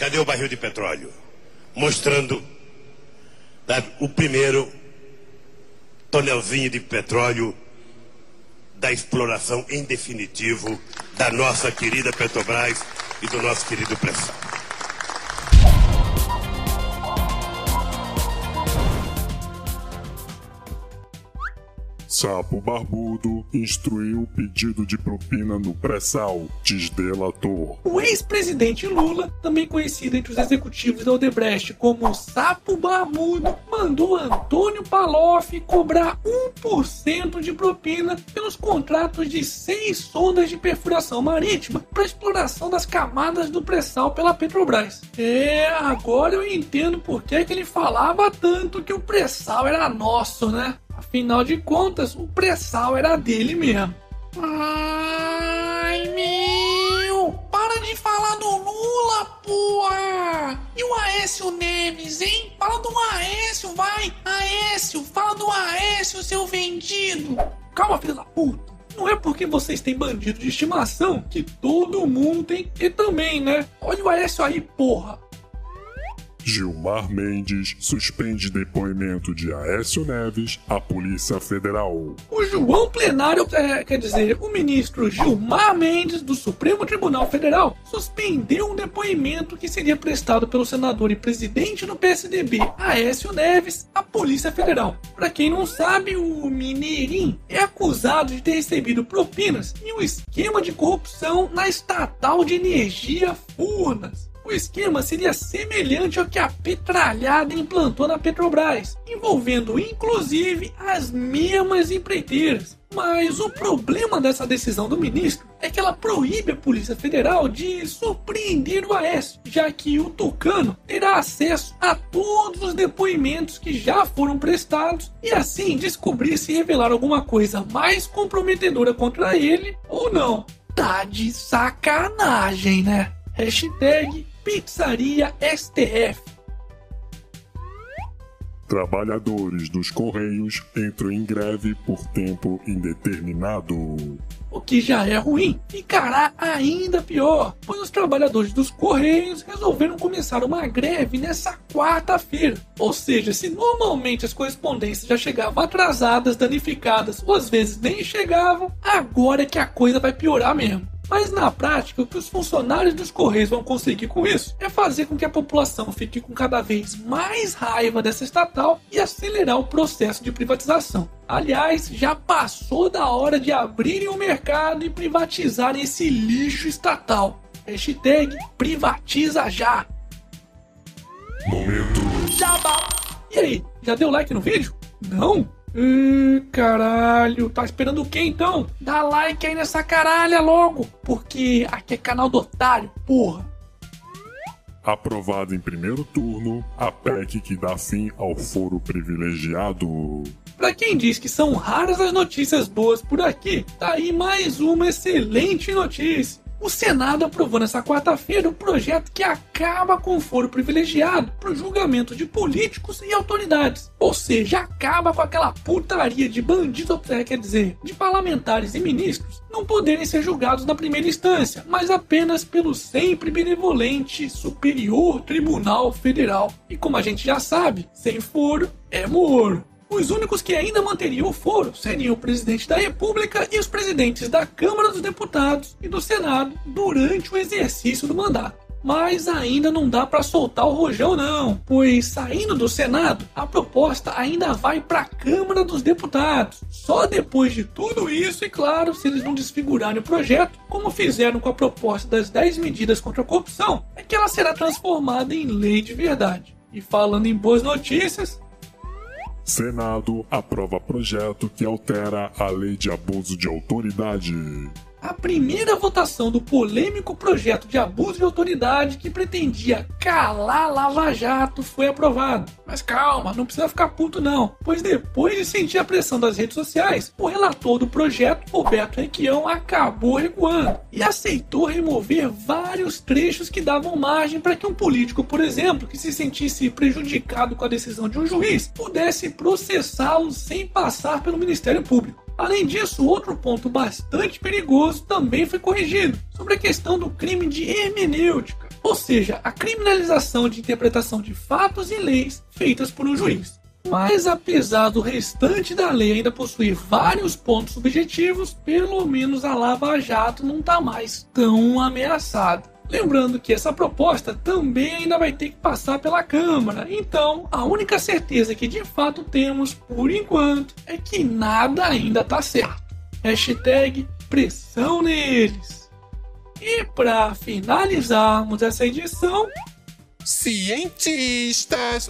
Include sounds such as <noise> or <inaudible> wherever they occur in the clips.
Cadê o barril de petróleo? Mostrando né, o primeiro tonelzinho de petróleo da exploração em definitivo da nossa querida Petrobras e do nosso querido pré-sal. Sapo Barbudo instruiu o pedido de propina no pré-sal, diz delator. O ex-presidente Lula, também conhecido entre os executivos da Odebrecht como Sapo Barbudo, mandou Antônio Paloff cobrar 1% de propina pelos contratos de seis sondas de perfuração marítima para exploração das camadas do pré-sal pela Petrobras. É, agora eu entendo por que, que ele falava tanto que o pré-sal era nosso, né? Afinal de contas, o pré-sal era dele mesmo. Ai, meu! Para de falar do Lula, porra! E o Aécio Neves, hein? Fala do Aécio, vai! Aécio, fala do Aécio, seu vendido! Calma, filho da puta! Não é porque vocês têm bandido de estimação que todo mundo tem e também, né? Olha o Aécio aí, porra! Gilmar Mendes suspende depoimento de Aécio Neves à Polícia Federal. O João Plenário, é, quer dizer, o ministro Gilmar Mendes do Supremo Tribunal Federal suspendeu um depoimento que seria prestado pelo senador e presidente do PSDB, Aécio Neves, à Polícia Federal. Para quem não sabe, o Mineirinho é acusado de ter recebido propinas em um esquema de corrupção na estatal de energia Furnas. O esquema seria semelhante ao que a petralhada implantou na Petrobras, envolvendo inclusive as mesmas empreiteiras. Mas o problema dessa decisão do ministro é que ela proíbe a Polícia Federal de surpreender o Aécio, já que o Tucano terá acesso a todos os depoimentos que já foram prestados e assim descobrir se revelar alguma coisa mais comprometedora contra ele ou não. Tá de sacanagem, né? Hashtag Pizzaria STF. Trabalhadores dos Correios entram em greve por tempo indeterminado. O que já é ruim ficará ainda pior, pois os trabalhadores dos Correios resolveram começar uma greve nessa quarta-feira. Ou seja, se normalmente as correspondências já chegavam atrasadas, danificadas ou às vezes nem chegavam, agora é que a coisa vai piorar mesmo. Mas na prática, o que os funcionários dos Correios vão conseguir com isso é fazer com que a população fique com cada vez mais raiva dessa estatal e acelerar o processo de privatização. Aliás, já passou da hora de abrirem o mercado e privatizarem esse lixo estatal. Hashtag privatiza já. Momento. Jabá. E aí, já deu like no vídeo? Não? Hum, caralho, tá esperando o que então? Dá like aí nessa caralha logo, porque aqui é canal do otário, porra. Aprovado em primeiro turno, a PEC que dá fim ao foro privilegiado. Pra quem diz que são raras as notícias boas por aqui, tá aí mais uma excelente notícia. O Senado aprovou nesta quarta-feira um projeto que acaba com o foro privilegiado para o julgamento de políticos e autoridades. Ou seja, acaba com aquela putaria de bandidos, é, quer dizer, de parlamentares e ministros não poderem ser julgados na primeira instância, mas apenas pelo sempre benevolente Superior Tribunal Federal. E como a gente já sabe, sem foro é moro. Os únicos que ainda manteriam o foro seriam o presidente da República e os presidentes da Câmara dos Deputados e do Senado durante o exercício do mandato. Mas ainda não dá para soltar o rojão não, pois saindo do Senado, a proposta ainda vai para a Câmara dos Deputados. Só depois de tudo isso, e claro, se eles não desfigurarem o projeto, como fizeram com a proposta das 10 medidas contra a corrupção, é que ela será transformada em lei de verdade. E falando em boas notícias, Senado aprova projeto que altera a lei de abuso de autoridade. A primeira votação do polêmico projeto de abuso de autoridade que pretendia calar Lava Jato foi aprovado. Mas calma, não precisa ficar puto não, pois depois de sentir a pressão das redes sociais, o relator do projeto, Roberto Requião, acabou recuando e aceitou remover vários trechos que davam margem para que um político, por exemplo, que se sentisse prejudicado com a decisão de um juiz, pudesse processá-lo sem passar pelo Ministério Público. Além disso, outro ponto bastante perigoso também foi corrigido sobre a questão do crime de hermenêutica. ou seja, a criminalização de interpretação de fatos e leis feitas por um juiz. Mas apesar do restante da lei ainda possuir vários pontos subjetivos, pelo menos a Lava Jato não está mais tão ameaçada. Lembrando que essa proposta também ainda vai ter que passar pela Câmara, então a única certeza que de fato temos por enquanto é que nada ainda está certo. Hashtag pressão neles. E para finalizarmos essa edição, Cientistas.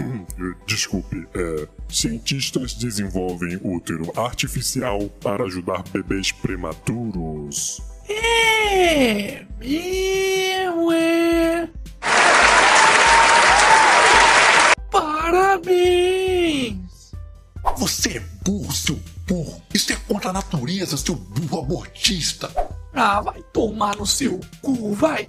<coughs> Desculpe, é, cientistas desenvolvem útero artificial para ajudar bebês prematuros. É, mesmo é. Parabéns! Você é burro, seu burro. Isso é contra a natureza, seu burro abortista. Ah, vai tomar no seu cu, vai!